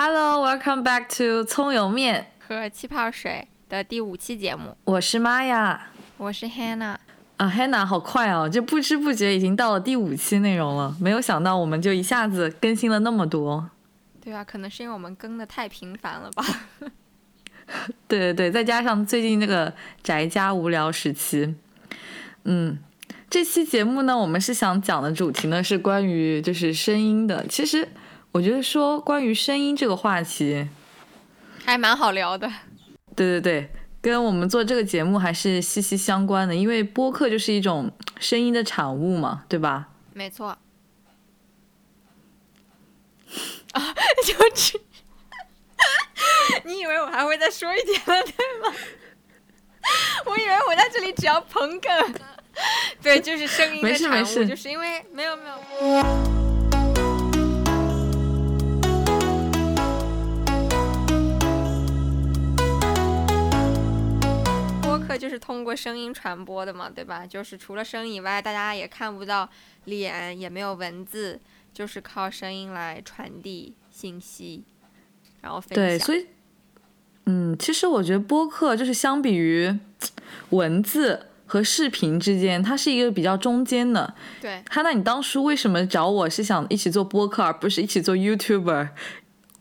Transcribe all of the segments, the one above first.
Hello, welcome back to 葱油面和气泡水的第五期节目。我是玛雅，我是 Hannah。啊，Hannah，好快哦，就不知不觉已经到了第五期内容了。没有想到我们就一下子更新了那么多。对啊，可能是因为我们更的太频繁了吧。对对对，再加上最近那个宅家无聊时期，嗯，这期节目呢，我们是想讲的主题呢是关于就是声音的。其实我觉得说关于声音这个话题还蛮好聊的。对对对，跟我们做这个节目还是息息相关的，因为播客就是一种声音的产物嘛，对吧？没错。啊，就这。你以为我还会再说一点了，对吗？我以为我在这里只要捧哏，对，就是声音的产物，就是因为没有没有。播客就是通过声音传播的嘛，对吧？就是除了声以外，大家也看不到脸，也没有文字，就是靠声音来传递信息，然后分享。对，所以。嗯，其实我觉得播客就是相比于文字和视频之间，它是一个比较中间的。对，哈，那你当初为什么找我是想一起做播客，而不是一起做 YouTuber，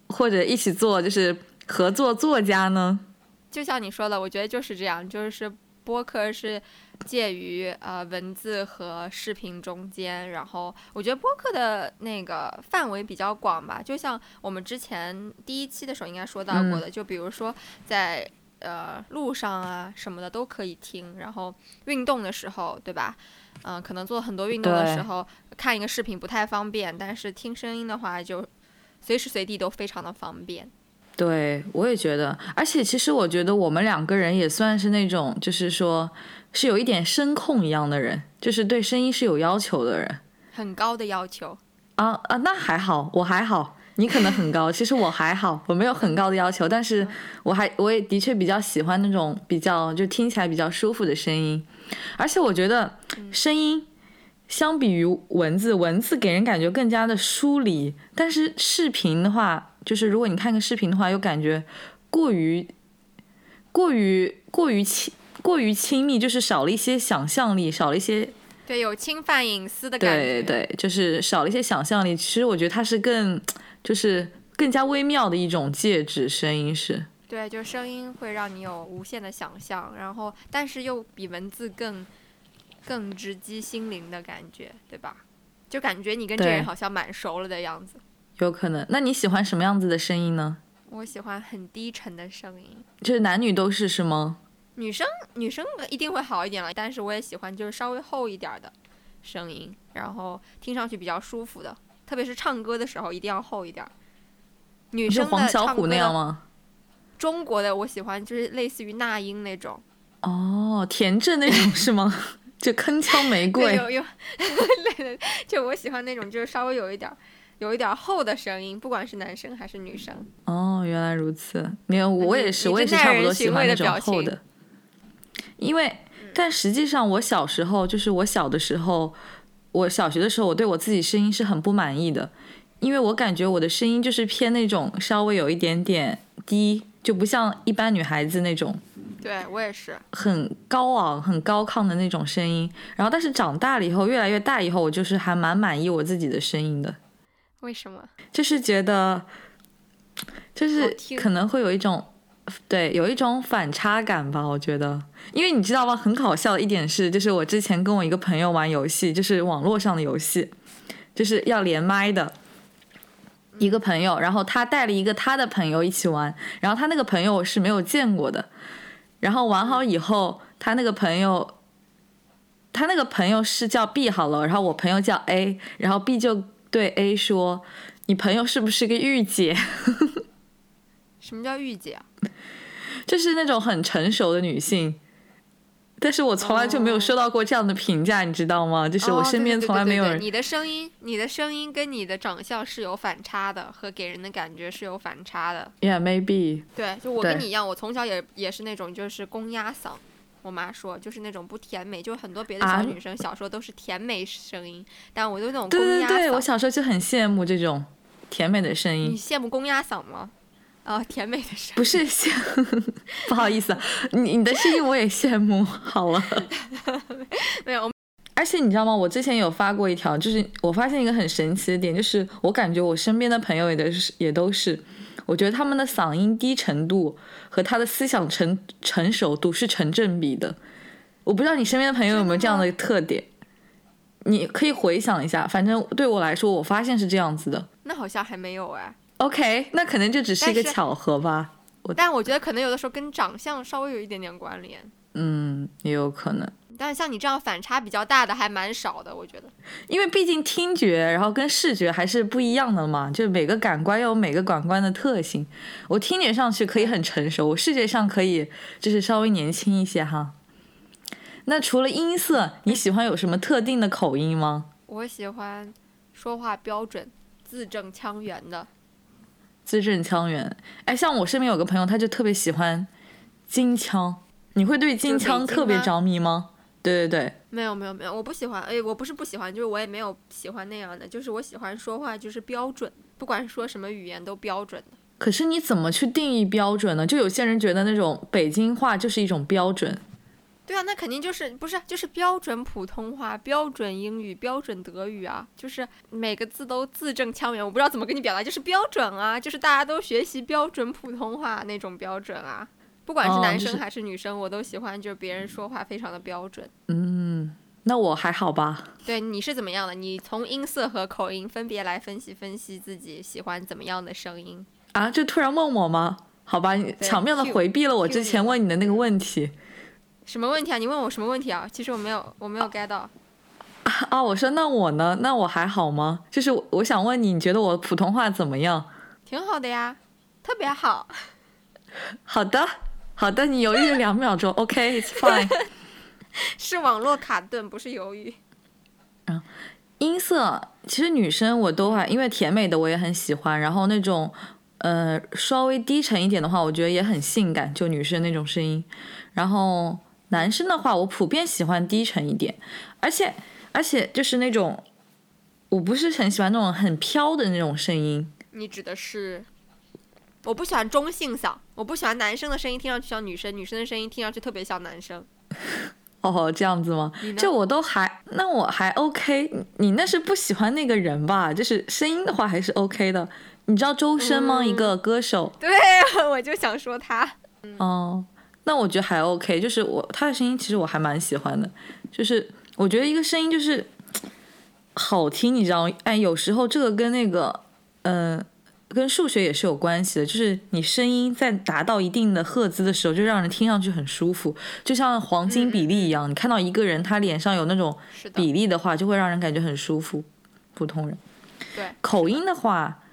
或者一起做就是合作作家呢？就像你说的，我觉得就是这样，就是播客是。介于呃文字和视频中间，然后我觉得播客的那个范围比较广吧，就像我们之前第一期的时候应该说到过的，就比如说在呃路上啊什么的都可以听，然后运动的时候，对吧？嗯，可能做很多运动的时候看一个视频不太方便，但是听声音的话就随时随地都非常的方便。对，我也觉得，而且其实我觉得我们两个人也算是那种，就是说。是有一点声控一样的人，就是对声音是有要求的人，很高的要求。啊啊，那还好，我还好，你可能很高，其实我还好，我没有很高的要求，但是我还我也的确比较喜欢那种比较就听起来比较舒服的声音，而且我觉得声音相比于文字，文字给人感觉更加的疏离，但是视频的话，就是如果你看个视频的话，又感觉过于过于过于亲。过于亲密，就是少了一些想象力，少了一些，对，有侵犯隐私的感觉。对对，就是少了一些想象力。其实我觉得它是更，就是更加微妙的一种介质，声音是。对，就声音会让你有无限的想象，然后但是又比文字更，更直击心灵的感觉，对吧？就感觉你跟这人好像蛮熟了的样子。有可能。那你喜欢什么样子的声音呢？我喜欢很低沉的声音。就是男女都是是吗？女生女生一定会好一点了，但是我也喜欢就是稍微厚一点的声音，然后听上去比较舒服的，特别是唱歌的时候一定要厚一点。女生黄小琥那样吗？中国的我喜欢就是类似于那英那种。哦，田震那种是吗？就铿锵玫瑰。有有，就我喜欢那种就是稍微有一点有一点厚的声音，不管是男生还是女生。哦，原来如此。没有我也是，我也是差不多喜欢那种厚的。因为，但实际上，我小时候就是我小的时候，我小学的时候，我对我自己声音是很不满意的，因为我感觉我的声音就是偏那种稍微有一点点低，就不像一般女孩子那种。对我也是。很高昂、很高亢的那种声音。然后，但是长大了以后，越来越大以后，我就是还蛮满意我自己的声音的。为什么？就是觉得，就是可能会有一种。对，有一种反差感吧，我觉得，因为你知道吗？很搞笑的一点是，就是我之前跟我一个朋友玩游戏，就是网络上的游戏，就是要连麦的一个朋友，然后他带了一个他的朋友一起玩，然后他那个朋友是没有见过的，然后玩好以后，他那个朋友，他那个朋友是叫 B 好了，然后我朋友叫 A，然后 B 就对 A 说：“你朋友是不是个御姐？” 什么叫御姐啊？就是那种很成熟的女性，但是我从来就没有收到过这样的评价，你知道吗？就是我身边从来没有人。你的声音，你的声音跟你的长相是有反差的，和给人的感觉是有反差的。Yeah, maybe. 对，就我跟你一样，我从小也也是那种就是公鸭嗓。我妈说，就是那种不甜美，就是很多别的小女生小时候都是甜美声音，但我就那种公鸭嗓。对对对，我小时候就很羡慕这种。甜美的声音。你羡慕公鸭嗓吗？啊，甜美的声音。不是羡，不好意思，你你的声音我也羡慕。好了，没有。而且你知道吗？我之前有发过一条，就是我发现一个很神奇的点，就是我感觉我身边的朋友也都是也都是，我觉得他们的嗓音低程度和他的思想成成熟度是成正比的。我不知道你身边的朋友有没有这样的特点，你可以回想一下。反正对我来说，我发现是这样子的。那好像还没有哎。OK，那可能就只是一个巧合吧。但我觉得可能有的时候跟长相稍微有一点点关联。嗯，也有可能。但是像你这样反差比较大的还蛮少的，我觉得。因为毕竟听觉，然后跟视觉还是不一样的嘛，就是每个感官有每个感官的特性。我听觉上去可以很成熟，我视觉上可以就是稍微年轻一些哈。那除了音色，你喜欢有什么特定的口音吗？我喜欢说话标准、字正腔圆的。字正腔圆，哎，像我身边有个朋友，他就特别喜欢京腔。你会对京腔特别着迷吗？对对对，没有没有没有，我不喜欢。哎，我不是不喜欢，就是我也没有喜欢那样的，就是我喜欢说话就是标准，不管说什么语言都标准的。可是你怎么去定义标准呢？就有些人觉得那种北京话就是一种标准。对啊，那肯定就是不是就是标准普通话、标准英语、标准德语啊，就是每个字都字正腔圆。我不知道怎么跟你表达，就是标准啊，就是大家都学习标准普通话那种标准啊。不管是男生还是女生，我都喜欢，就是别人说话非常的标准。嗯，那我还好吧？对，你是怎么样的？你从音色和口音分别来分析分析自己喜欢怎么样的声音啊？就突然问我吗？好吧，你巧妙的回避了我之前问你的那个问题。什么问题啊？你问我什么问题啊？其实我没有，我没有 get 到。啊，我说那我呢？那我还好吗？就是我想问你，你觉得我普通话怎么样？挺好的呀，特别好。好的。好的，你犹豫了两秒钟，OK，it's fine。是网络卡顿，不是犹豫。嗯，音色其实女生我都还，因为甜美的我也很喜欢，然后那种呃稍微低沉一点的话，我觉得也很性感，就女生那种声音。然后男生的话，我普遍喜欢低沉一点，而且而且就是那种我不是很喜欢那种很飘的那种声音。你指的是？我不喜欢中性嗓，我不喜欢男生的声音听上去像女生，女生的声音听上去特别像男生。哦，这样子吗？就我都还，那我还 OK。你那是不喜欢那个人吧？就是声音的话还是 OK 的。你知道周深吗？一个歌手。对，我就想说他。哦，那我觉得还 OK。就是我他的声音其实我还蛮喜欢的。就是我觉得一个声音就是好听，你知道？哎，有时候这个跟那个，嗯。跟数学也是有关系的，就是你声音在达到一定的赫兹的时候，就让人听上去很舒服，就像黄金比例一样。你看到一个人他脸上有那种比例的话，就会让人感觉很舒服。普通人，对口音的话，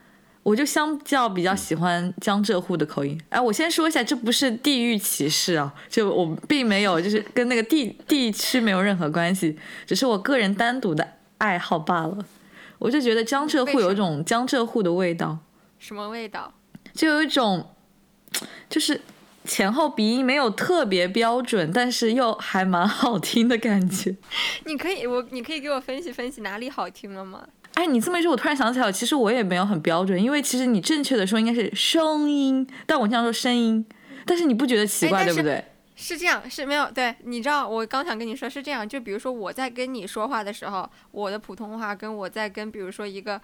我就相较比较喜欢江浙沪的口音。哎，我先说一下，这不是地域歧视啊，就我并没有，就是跟那个地地区没有任何关系，只是我个人单独的爱好罢了。我就觉得江浙沪有一种江浙沪的味道。什么味道？就有一种，就是前后鼻音没有特别标准，但是又还蛮好听的感觉。你可以，我你可以给我分析分析哪里好听了吗？哎，你这么一说，我突然想起来，其实我也没有很标准，因为其实你正确的说应该是声音，但我经常说声音，但是你不觉得奇怪，对不对？是这样，是没有对，你知道我刚想跟你说是这样，就比如说我在跟你说话的时候，我的普通话跟我在跟比如说一个。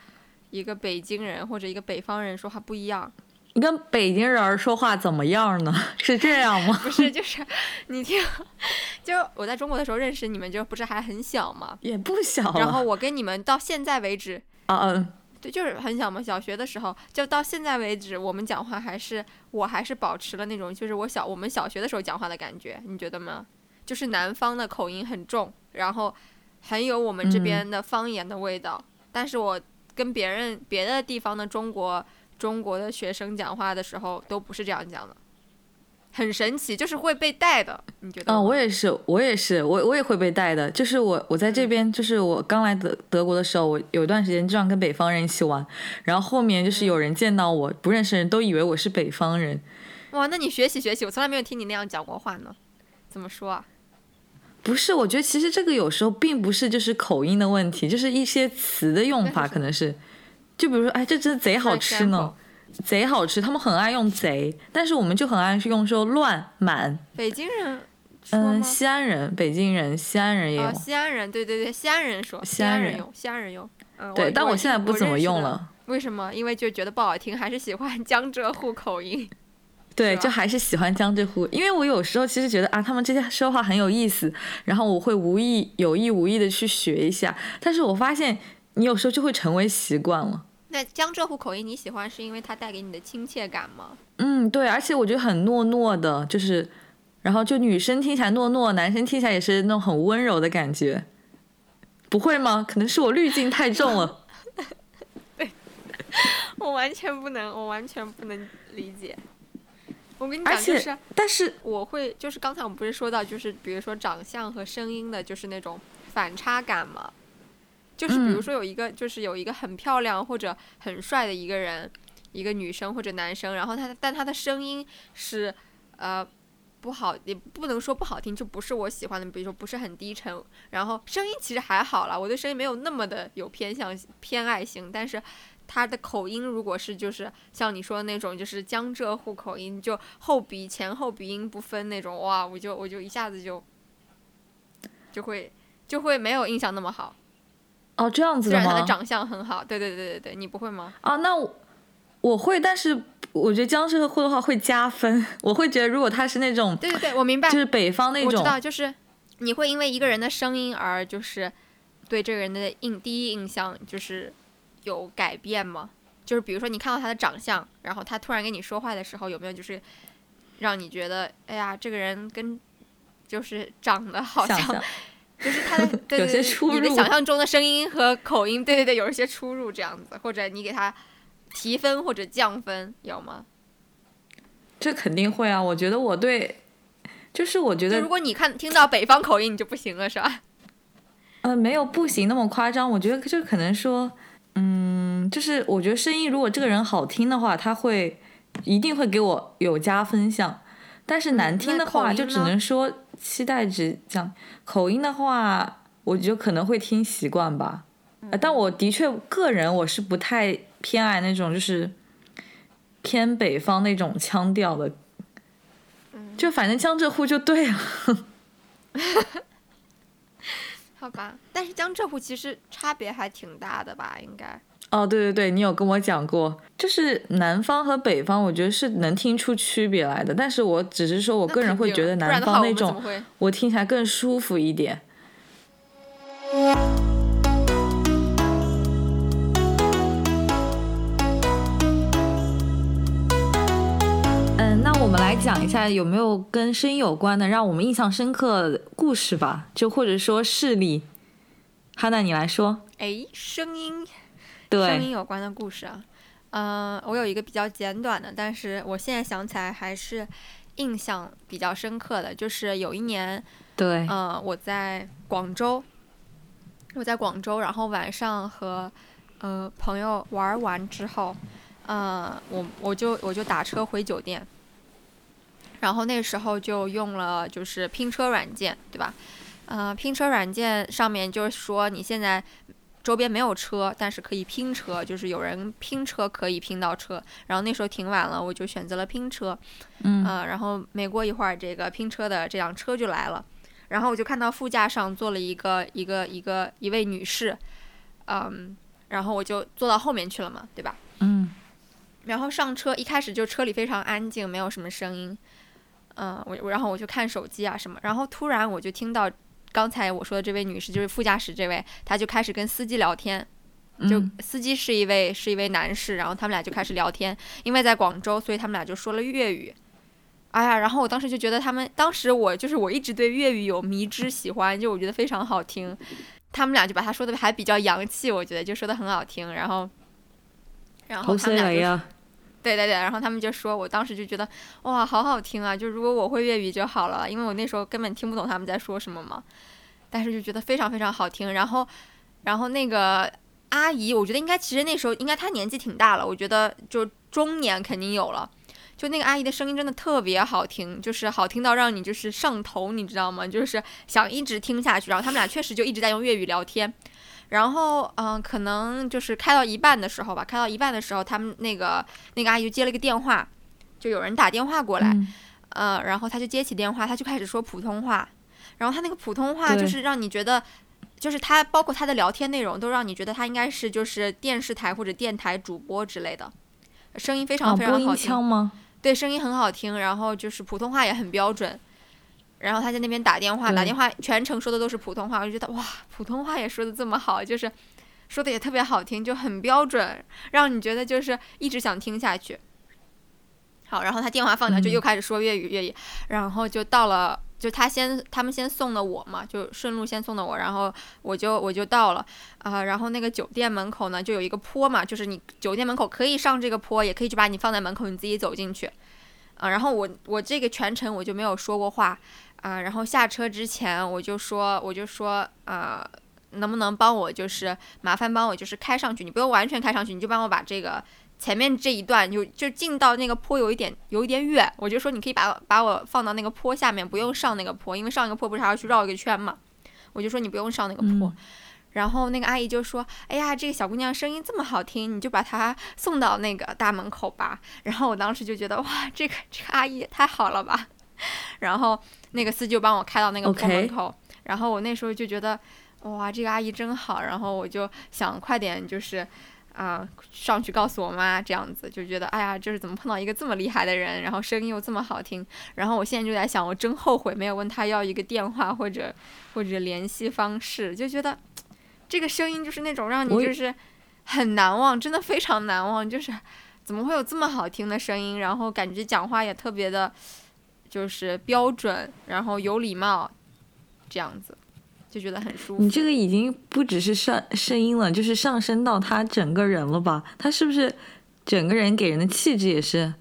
一个北京人或者一个北方人说话不一样，你跟北京人说话怎么样呢？是这样吗？不是，就是你听，就我在中国的时候认识你们，就不是还很小吗？也不小。然后我跟你们到现在为止，啊嗯，对，就是很小嘛。小学的时候，就到现在为止，我们讲话还是，我还是保持了那种，就是我小我们小学的时候讲话的感觉，你觉得吗？就是南方的口音很重，然后很有我们这边的方言的味道，但是我。跟别人别的地方的中国中国的学生讲话的时候都不是这样讲的，很神奇，就是会被带的。你觉得？嗯，我也是，我也是，我我也会被带的。就是我我在这边，就是我刚来德德国的时候，我有一段时间经常跟北方人一起玩，然后后面就是有人见到我不认识人都以为我是北方人。哇，那你学习学习，我从来没有听你那样讲过话呢。怎么说啊？不是，我觉得其实这个有时候并不是就是口音的问题，就是一些词的用法可能是，就比如说，哎，这真的贼好吃呢，贼好吃。他们很爱用贼，但是我们就很爱用说乱满。北京人，嗯，西安人，北京人，西安人也有。西安人，对对对，西安人说，西安人用，西安人用。对，但我现在不怎么用了。为什么？因为就觉得不好听，还是喜欢江浙沪口音。对，就还是喜欢江浙沪，因为我有时候其实觉得啊，他们这些说话很有意思，然后我会无意有意无意的去学一下。但是我发现你有时候就会成为习惯了。那江浙沪口音你喜欢是因为它带给你的亲切感吗？嗯，对，而且我觉得很糯糯的，就是，然后就女生听起来糯糯，男生听起来也是那种很温柔的感觉。不会吗？可能是我滤镜太重了。对，我完全不能，我完全不能理解。我跟你讲，就是，但是我会，就是刚才我们不是说到，就是比如说长相和声音的，就是那种反差感嘛。就是比如说有一个，就是有一个很漂亮或者很帅的一个人，一个女生或者男生，然后他但他的声音是，呃，不好，也不能说不好听，就不是我喜欢的，比如说不是很低沉，然后声音其实还好了，我对声音没有那么的有偏向偏爱性，但是。他的口音如果是就是像你说的那种，就是江浙沪口音，就后鼻前后鼻音不分那种，哇，我就我就一下子就就会就会没有印象那么好。哦，这样子的吗？虽然他的长相很好，对对对对对，你不会吗？啊，那我我会，但是我觉得江浙沪的话会加分，我会觉得如果他是那种，对对对，我明白，就是北方那种，我知道，就是你会因为一个人的声音而就是对这个人的印第一印象就是。有改变吗？就是比如说你看到他的长相，然后他突然跟你说话的时候，有没有就是让你觉得，哎呀，这个人跟就是长得好像，就是他的对对对，你的想象中的声音和口音，对对对，有一些出入这样子，或者你给他提分或者降分，有吗？这肯定会啊！我觉得我对，就是我觉得，如果你看听到北方口音，你就不行了，是吧？呃，没有不行那么夸张，我觉得这可能说。嗯，就是我觉得声音如果这个人好听的话，他会一定会给我有加分项。但是难听的话，就只能说期待值降。口音的话，我觉得可能会听习惯吧。但我的确个人我是不太偏爱那种就是偏北方那种腔调的。就反正江浙沪就对了。好吧，但是江浙沪其实差别还挺大的吧？应该。哦，对对对，你有跟我讲过，就是南方和北方，我觉得是能听出区别来的。但是我只是说我个人会觉得南方那种，我听起来更舒服一点。讲一下有没有跟声音有关的让我们印象深刻的故事吧，就或者说事例。哈娜，你来说。哎，声音，对，声音有关的故事啊。嗯，我有一个比较简短的，但是我现在想起来还是印象比较深刻的，就是有一年，对，嗯，我在广州，我在广州，然后晚上和呃朋友玩完之后，嗯，我我就我就打车回酒店。然后那时候就用了就是拼车软件，对吧？呃，拼车软件上面就是说你现在周边没有车，但是可以拼车，就是有人拼车可以拼到车。然后那时候挺晚了，我就选择了拼车。嗯。然后没过一会儿，这个拼车的这辆车就来了，然后我就看到副驾上坐了一个一个一个一位女士，嗯，然后我就坐到后面去了嘛，对吧？嗯。然后上车，一开始就车里非常安静，没有什么声音。嗯，我我然后我就看手机啊什么，然后突然我就听到刚才我说的这位女士，就是副驾驶这位，她就开始跟司机聊天，就司机是一位是一位男士，然后他们俩就开始聊天，因为在广州，所以他们俩就说了粤语。哎呀，然后我当时就觉得他们，当时我就是我一直对粤语有迷之喜欢，就我觉得非常好听，他们俩就把他说的还比较洋气，我觉得就说的很好听，然后，然后他们俩就。对对对，然后他们就说，我当时就觉得哇，好好听啊！就如果我会粤语就好了，因为我那时候根本听不懂他们在说什么嘛。但是就觉得非常非常好听。然后，然后那个阿姨，我觉得应该其实那时候应该她年纪挺大了，我觉得就中年肯定有了。就那个阿姨的声音真的特别好听，就是好听到让你就是上头，你知道吗？就是想一直听下去。然后他们俩确实就一直在用粤语聊天。然后嗯，可能就是开到一半的时候吧，开到一半的时候，他们那个那个阿姨接了个电话，就有人打电话过来，呃，然后他就接起电话，他就开始说普通话，然后他那个普通话就是让你觉得。就是他，包括他的聊天内容，都让你觉得他应该是就是电视台或者电台主播之类的，声音非常非常好听吗？对，声音很好听，然后就是普通话也很标准。然后他在那边打电话，打电话全程说的都是普通话，我就觉得哇，普通话也说的这么好，就是说的也特别好听，就很标准，让你觉得就是一直想听下去。好，然后他电话放掉，就又开始说粤语，粤语，然后就到了。就他先，他们先送的我嘛，就顺路先送的我，然后我就我就到了啊，然后那个酒店门口呢就有一个坡嘛，就是你酒店门口可以上这个坡，也可以就把你放在门口，你自己走进去啊。然后我我这个全程我就没有说过话啊，然后下车之前我就说我就说啊，能不能帮我就是麻烦帮我就是开上去，你不用完全开上去，你就帮我把这个。前面这一段就就进到那个坡有一点有一点远，我就说你可以把把我放到那个坡下面，不用上那个坡，因为上一个坡不是还要去绕一个圈嘛。我就说你不用上那个坡，然后那个阿姨就说：“哎呀，这个小姑娘声音这么好听，你就把她送到那个大门口吧。”然后我当时就觉得哇，这个这个阿姨也太好了吧。然后那个司机就帮我开到那个坡门口，然后我那时候就觉得哇，这个阿姨真好，然后我就想快点就是。啊，上去告诉我妈，这样子就觉得，哎呀，就是怎么碰到一个这么厉害的人，然后声音又这么好听，然后我现在就在想，我真后悔没有问他要一个电话或者或者联系方式，就觉得这个声音就是那种让你就是很难忘，真的非常难忘，就是怎么会有这么好听的声音，然后感觉讲话也特别的，就是标准，然后有礼貌，这样子。就觉得很舒服。你这个已经不只是上声音了，就是上升到他整个人了吧？他是不是整个人给人的气质也是？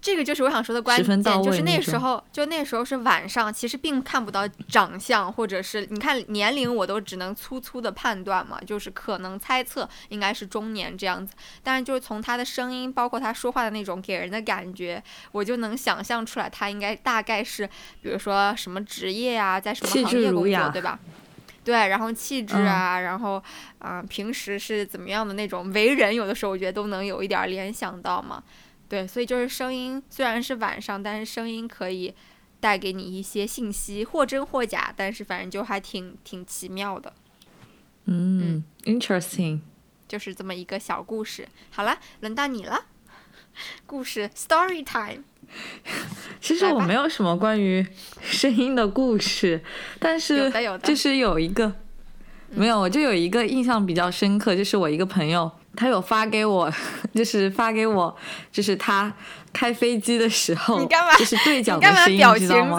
这个就是我想说的关键，就是那时候，就那时候是晚上，其实并看不到长相，或者是你看年龄，我都只能粗粗的判断嘛，就是可能猜测应该是中年这样子。但是就是从他的声音，包括他说话的那种给人的感觉，我就能想象出来他应该大概是，比如说什么职业啊，在什么行业工作，对吧？对，然后气质啊，然后啊，平时是怎么样的那种为人，有的时候我觉得都能有一点联想到嘛。对，所以就是声音虽然是晚上，但是声音可以带给你一些信息，或真或假，但是反正就还挺挺奇妙的。嗯，interesting，就是这么一个小故事。好了，轮到你了，故事 story time。其实我没有什么关于声音的故事，但是就是有一个，没有，我就有一个印象比较深刻，就是我一个朋友，他有发给我，就是发给我，就是他开飞机的时候，你干嘛就是对讲的声音，知道吗？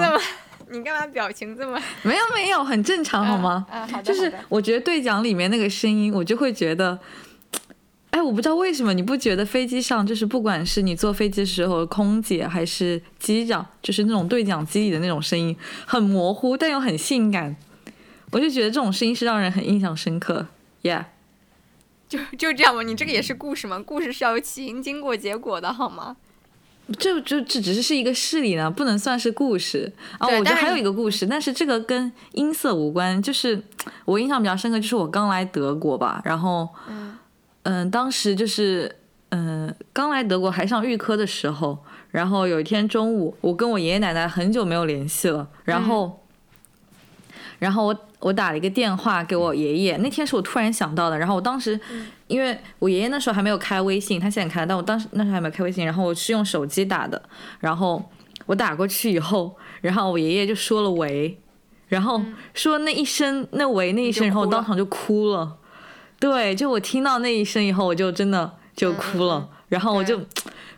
你干嘛表情这么？没有没有，很正常好吗？就是我觉得对讲里面那个声音，我就会觉得。哎，我不知道为什么你不觉得飞机上就是不管是你坐飞机的时候，空姐还是机长，就是那种对讲机里的那种声音很模糊，但又很性感。我就觉得这种声音是让人很印象深刻。Yeah，就就这样吧。你这个也是故事吗？故事是要有起因、经过、结果的好吗？这这这只是是一个事例呢，不能算是故事啊。我觉得还有一个故事，但是这个跟音色无关。就是我印象比较深刻，就是我刚来德国吧，然后。嗯，当时就是嗯，刚来德国还上预科的时候，然后有一天中午，我跟我爷爷奶奶很久没有联系了，然后，然后我我打了一个电话给我爷爷，那天是我突然想到的，然后我当时，因为我爷爷那时候还没有开微信，他现在开，但我当时那时候还没有开微信，然后我是用手机打的，然后我打过去以后，然后我爷爷就说了喂，然后说那一声那喂那一声，然后我当场就哭了。对，就我听到那一声以后，我就真的就哭了，然后我就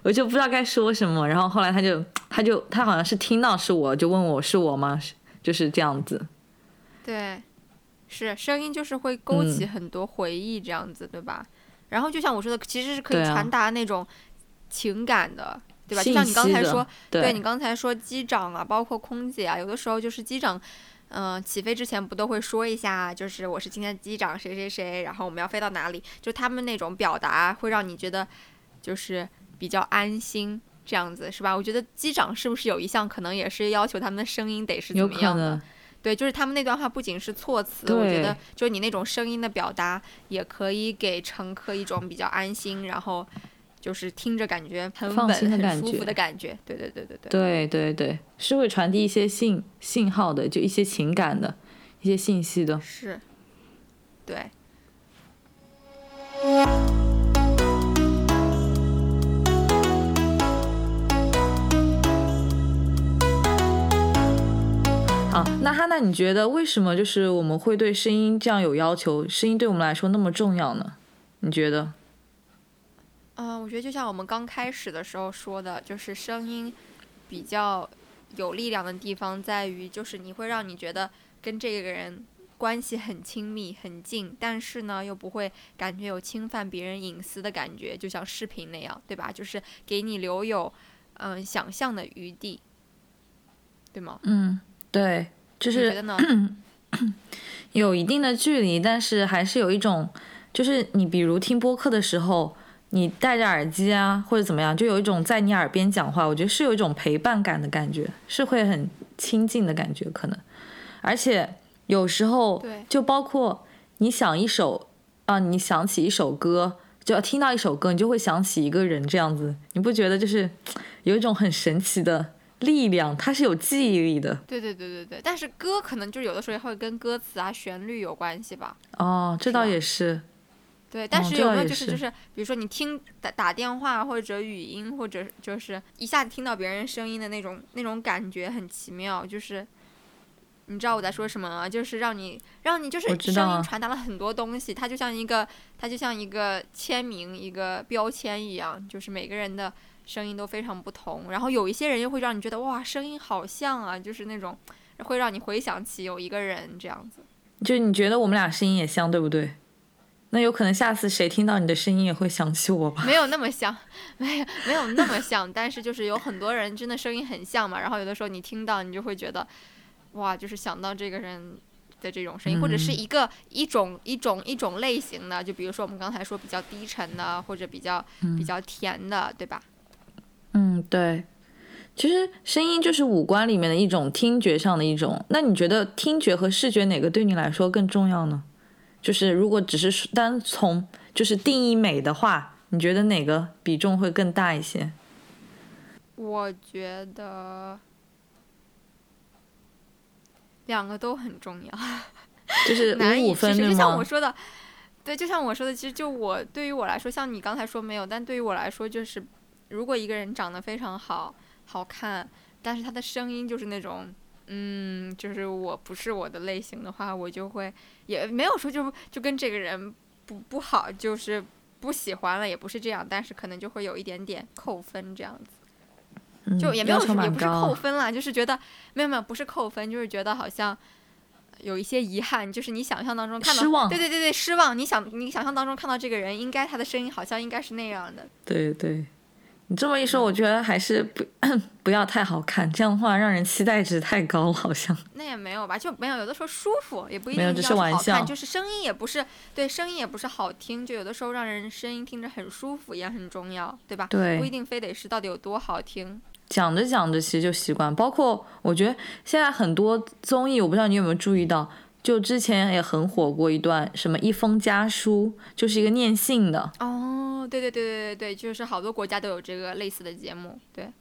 我就不知道该说什么，然后后来他就他就他好像是听到是我就问我是我吗？就是这样子。对，是声音就是会勾起很多回忆这样子，对吧？然后就像我说的，其实是可以传达那种情感的，对吧？就像你刚才说，对你刚才说机长啊，包括空姐啊，有的时候就是机长。嗯，起飞之前不都会说一下，就是我是今天的机长谁谁谁，然后我们要飞到哪里？就他们那种表达会让你觉得就是比较安心，这样子是吧？我觉得机长是不是有一项可能也是要求他们的声音得是怎么样的？对，就是他们那段话不仅是措辞，我觉得就你那种声音的表达，也可以给乘客一种比较安心，然后就是听着感觉很稳、很舒服的感觉。对对对对对。对对对，是会传递一些信信号的，就一些情感的一些信息的。是。对。好，那哈娜，你觉得为什么就是我们会对声音这样有要求？声音对我们来说那么重要呢？你觉得？嗯，我觉得就像我们刚开始的时候说的，就是声音比较有力量的地方在于，就是你会让你觉得跟这个人关系很亲密、很近，但是呢又不会感觉有侵犯别人隐私的感觉，就像视频那样，对吧？就是给你留有嗯想象的余地，对吗？嗯。对，就是 有一定的距离，但是还是有一种，就是你比如听播客的时候，你戴着耳机啊，或者怎么样，就有一种在你耳边讲话，我觉得是有一种陪伴感的感觉，是会很亲近的感觉，可能。而且有时候，就包括你想一首啊，你想起一首歌，就要听到一首歌，你就会想起一个人，这样子，你不觉得就是 有一种很神奇的？力量，它是有记忆力的。对对对对对，但是歌可能就有的时候会跟歌词啊、旋律有关系吧。哦，这倒也是。对，但是有没有就是就是，比如说你听打打电话或者语音，或者就是一下子听到别人声音的那种那种感觉很奇妙，就是你知道我在说什么吗？就是让你让你就是声音传达了很多东西，它就像一个它就像一个签名一个标签一样，就是每个人的。声音都非常不同，然后有一些人又会让你觉得哇，声音好像啊，就是那种会让你回想起有一个人这样子。就你觉得我们俩声音也像，对不对？那有可能下次谁听到你的声音也会想起我吧？没有那么像，没有没有那么像，但是就是有很多人真的声音很像嘛。然后有的时候你听到，你就会觉得哇，就是想到这个人的这种声音，或者是一个一种一种一种类型的，就比如说我们刚才说比较低沉的，或者比较比较甜的，对吧？嗯，对，其实声音就是五官里面的一种听觉上的一种。那你觉得听觉和视觉哪个对你来说更重要呢？就是如果只是单从就是定义美的话，你觉得哪个比重会更大一些？我觉得两个都很重要，就是 五五分就像我说的，对，就像我说的，其实就我对于我来说，像你刚才说没有，但对于我来说就是。如果一个人长得非常好，好看，但是他的声音就是那种，嗯，就是我不是我的类型的话，我就会也没有说就就跟这个人不不好，就是不喜欢了，也不是这样，但是可能就会有一点点扣分这样子，就也没有也不是扣分啦，就是觉得没有没有不是扣分，就是觉得好像有一些遗憾，就是你想象当中看到，对对对对，失望，你想你想象当中看到这个人，应该他的声音好像应该是那样的，对对。你这么一说，我觉得还是不 不要太好看，这样的话让人期待值太高，好像。那也没有吧，就没有，有的时候舒服也不一定要好看，就是声音也不是对，声音也不是好听，就有的时候让人声音听着很舒服也很重要，对吧？对，不一定非得是到底有多好听。讲着讲着其实就习惯，包括我觉得现在很多综艺，我不知道你有没有注意到。就之前也很火过一段什么一封家书，就是一个念信的。哦，对对对对对对，就是好多国家都有这个类似的节目。对，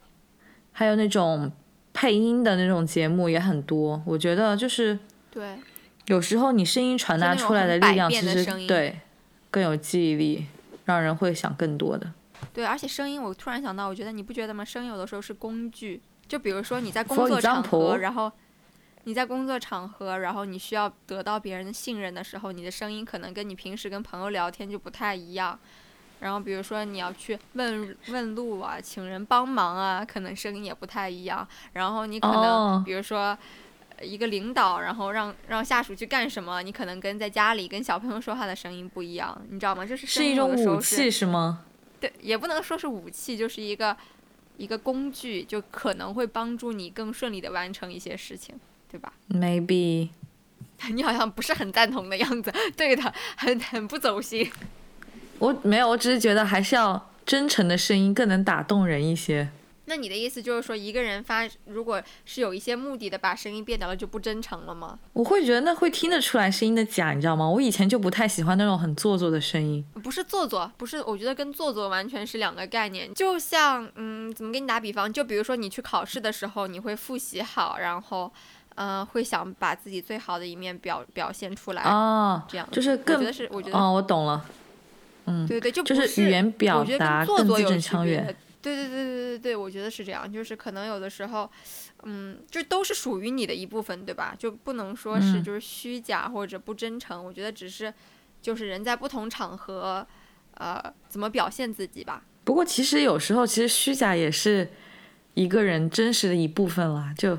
还有那种配音的那种节目也很多。我觉得就是对，有时候你声音传达出来的力量，其实对更有记忆力，让人会想更多的。对，而且声音，我突然想到，我觉得你不觉得吗？声音有的时候是工具，就比如说你在工作场合，然后。你在工作场合，然后你需要得到别人的信任的时候，你的声音可能跟你平时跟朋友聊天就不太一样。然后比如说你要去问问路啊，请人帮忙啊，可能声音也不太一样。然后你可能比如说一个领导，然后让让下属去干什么，你可能跟在家里跟小朋友说话的声音不一样，你知道吗？就是是一种武器是吗？对，也不能说是武器，就是一个一个工具，就可能会帮助你更顺利的完成一些事情。对吧？Maybe，你好像不是很赞同的样子。对的，很很不走心。我没有，我只是觉得还是要真诚的声音更能打动人一些。那你的意思就是说，一个人发如果是有一些目的的把声音变掉了，就不真诚了吗？我会觉得那会听得出来声音的假，你知道吗？我以前就不太喜欢那种很做作的声音。不是做作，不是，我觉得跟做作完全是两个概念。就像，嗯，怎么给你打比方？就比如说你去考试的时候，你会复习好，然后，嗯，会想把自己最好的一面表表现出来。啊，这样就是更，我觉得是，我觉得哦，我懂了。嗯，对对，就是语言表达更字正腔圆。对对对对对对，我觉得是这样，就是可能有的时候，嗯，就都是属于你的一部分，对吧？就不能说是就是虚假或者不真诚。我觉得只是，就是人在不同场合，呃，怎么表现自己吧。不过其实有时候，其实虚假也是一个人真实的一部分啦。就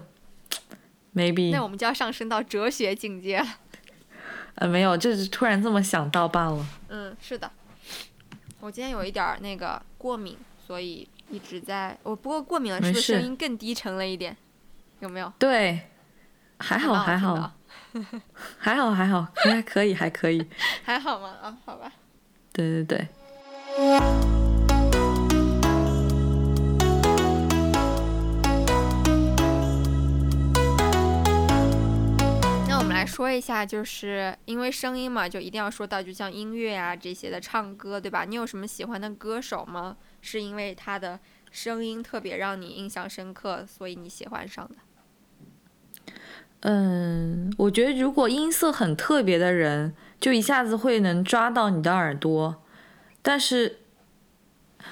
，maybe。那我们就要上升到哲学境界了。呃，没有，就是突然这么想到罢了。嗯，是的。我今天有一点那个过敏，所以。一直在我，不过过敏了，是不是声音更低沉了一点？有没有？对，还好还好，还好还好，还可以还可以。还好吗？啊，好吧。对对对。说一下，就是因为声音嘛，就一定要说到，就像音乐啊这些的唱歌，对吧？你有什么喜欢的歌手吗？是因为他的声音特别让你印象深刻，所以你喜欢上的。嗯，我觉得如果音色很特别的人，就一下子会能抓到你的耳朵。但是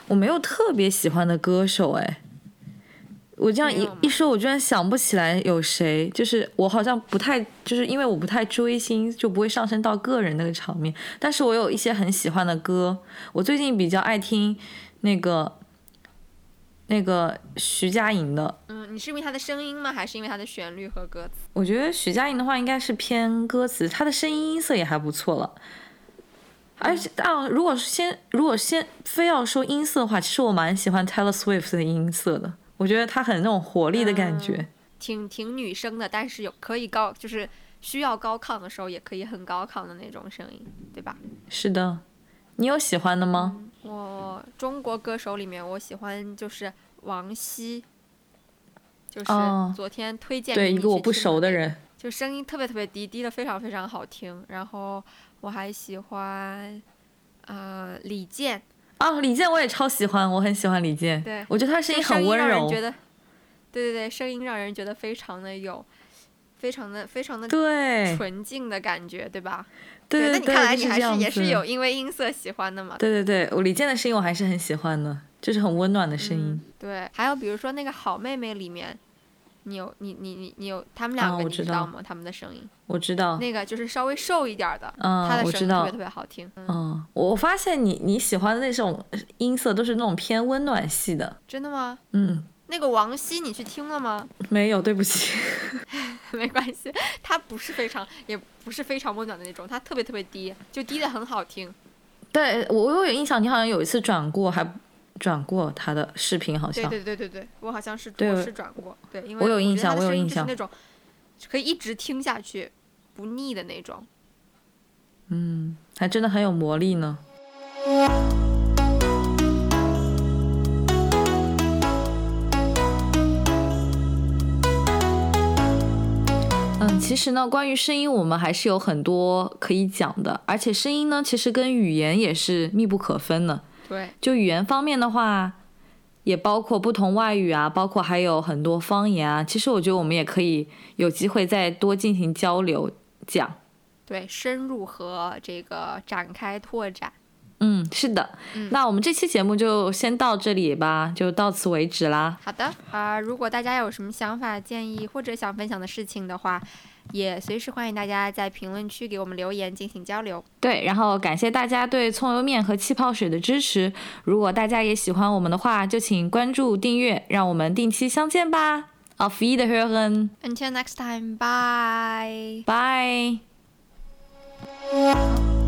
我没有特别喜欢的歌手，哎，我这样一一说，我居然想不起来有谁。就是我好像不太，就是因为我不太追星，就不会上升到个人那个场面。但是我有一些很喜欢的歌，我最近比较爱听。那个，那个徐佳莹的，嗯，你是因为她的声音吗？还是因为她的旋律和歌词？我觉得徐佳莹的话应该是偏歌词，她的声音音色也还不错了。而且啊，如果先如果先非要说音色的话，其实我蛮喜欢 Taylor Swift 的音色的，我觉得他很那种活力的感觉，挺挺女生的，但是有可以高，就是需要高亢的时候也可以很高亢的那种声音，对吧？是的，你有喜欢的吗？我中国歌手里面，我喜欢就是王晰，就是昨天推荐对一个我不熟的人，就声音特别特别低，低的非常非常好听。然后我还喜欢啊李健，啊李健我也超喜欢，我很喜欢李健，对我觉得他声音很温柔，觉得对对对，声音让人觉得非常的有，非常的非常的对纯净的感觉，对吧？对，那你看来你还是也是有因为音色喜欢的嘛？对对对，我李健的声音我还是很喜欢的，就是很温暖的声音。对，还有比如说那个好妹妹里面，你有你你你你有他们两个你知道吗？他们的声音我知道。那个就是稍微瘦一点的，他的声音特别特别好听。嗯，我发现你你喜欢的那种音色都是那种偏温暖系的。真的吗？嗯。那个王晰，你去听了吗？没有，对不起。没关系，他不是非常，也不是非常温暖的那种，他特别特别低，就低的很好听。对我，我有印象，你好像有一次转过，还转过他的视频，好像。对对对对对，我好像是我是转过，对，因为我有印象，我有印象。那种可以一直听下去不腻的那种。嗯，还真的很有魔力呢。嗯，其实呢，关于声音，我们还是有很多可以讲的。而且声音呢，其实跟语言也是密不可分的。对，就语言方面的话，也包括不同外语啊，包括还有很多方言啊。其实我觉得我们也可以有机会再多进行交流讲。对，深入和这个展开拓展。嗯，是的。那我们这期节目就先到这里吧，就到此为止啦。好的啊，如果大家有什么想法、建议或者想分享的事情的话，也随时欢迎大家在评论区给我们留言进行交流。对，然后感谢大家对葱油面和气泡水的支持。如果大家也喜欢我们的话，就请关注、订阅，让我们定期相见吧。Auf Wiederhören. Until next time. Bye. Bye. Música